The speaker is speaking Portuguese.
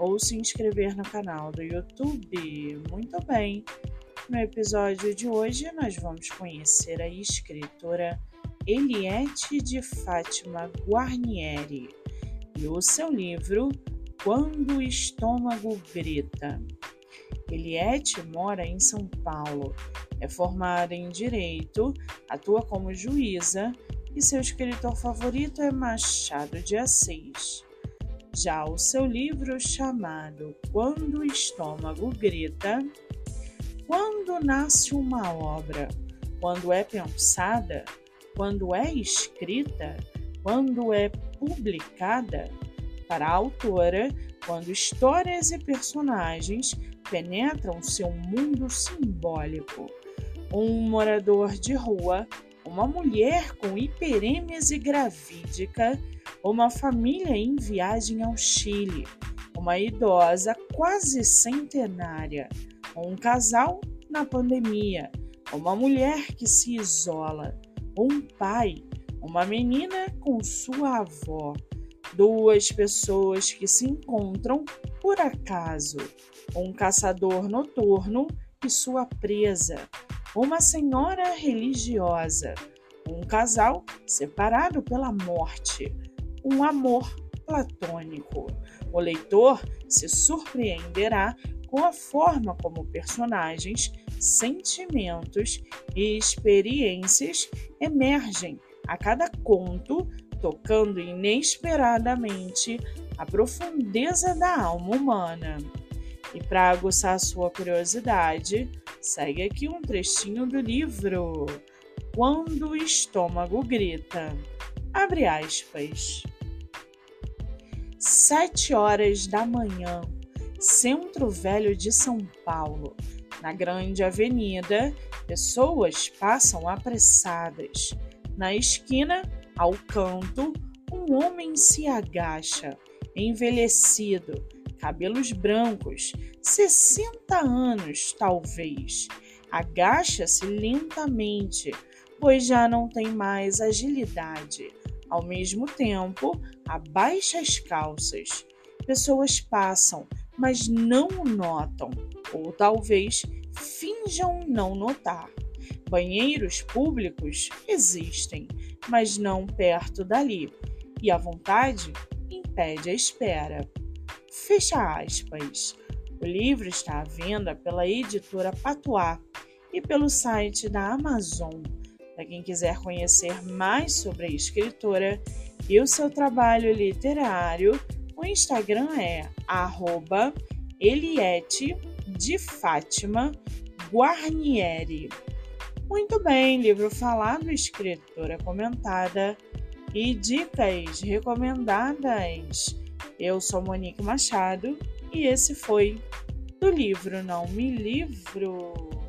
ou se inscrever no canal do YouTube. Muito bem! No episódio de hoje, nós vamos conhecer a escritora Eliette de Fátima Guarnieri e o seu livro Quando o Estômago Grita. Eliette mora em São Paulo, é formada em Direito, atua como juíza e seu escritor favorito é Machado de Assis. Já o seu livro chamado Quando o Estômago Grita, quando nasce uma obra, quando é pensada, quando é escrita, quando é publicada, para a autora, quando histórias e personagens penetram seu mundo simbólico. Um morador de rua, uma mulher com hiperêmese gravídica, uma família em viagem ao Chile, uma idosa quase centenária, um casal na pandemia, uma mulher que se isola, um pai, uma menina com sua avó, duas pessoas que se encontram por acaso, um caçador noturno e sua presa, uma senhora religiosa, um casal separado pela morte, um amor platônico. O leitor se surpreenderá com a forma como personagens, sentimentos e experiências emergem a cada conto, tocando inesperadamente a profundeza da alma humana. E para aguçar sua curiosidade, segue aqui um trechinho do livro Quando o Estômago Grita. Abre aspas. Sete horas da manhã, Centro Velho de São Paulo. Na grande avenida, pessoas passam apressadas. Na esquina, ao canto, um homem se agacha, envelhecido, cabelos brancos, 60 anos talvez. Agacha-se lentamente, pois já não tem mais agilidade. Ao mesmo tempo, abaixa as calças. Pessoas passam, mas não notam, ou talvez finjam não notar. Banheiros públicos existem, mas não perto dali, e a vontade impede a espera. Fecha aspas. O livro está à venda pela editora Patois e pelo site da Amazon. Para quem quiser conhecer mais sobre a escritora e o seu trabalho literário, o Instagram é Eliette de Fátima Guarnieri. Muito bem, livro falado, escritora comentada e dicas recomendadas. Eu sou Monique Machado e esse foi do livro Não Me Livro.